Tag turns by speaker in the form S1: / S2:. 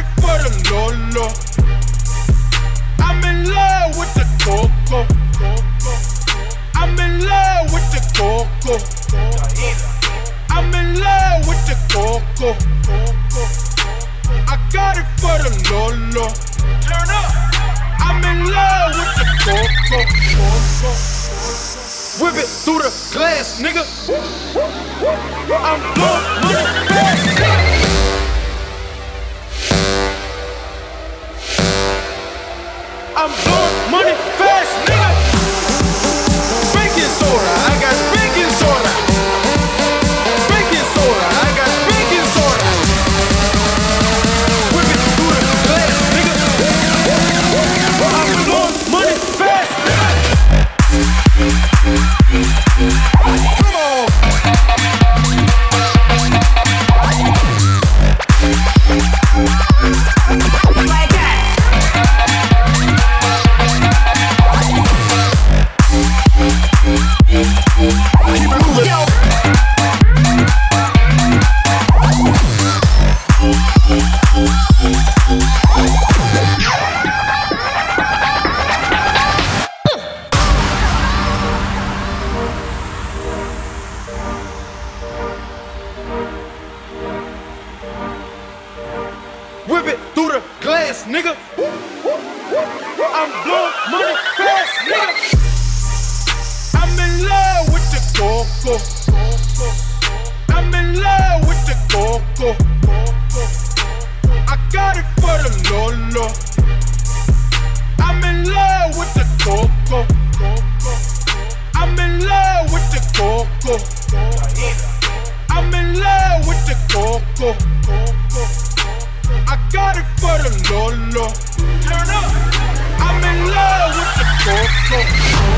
S1: It for the lolo. I'm in love with the coco. I'm in love with the coco. I'm in love with the coco. I got it for the lolo. Turn up. I'm in love with the coco. Whip it through the glass, nigga. I'm blowing Whip it through the glass, nigga. I'm blowing money the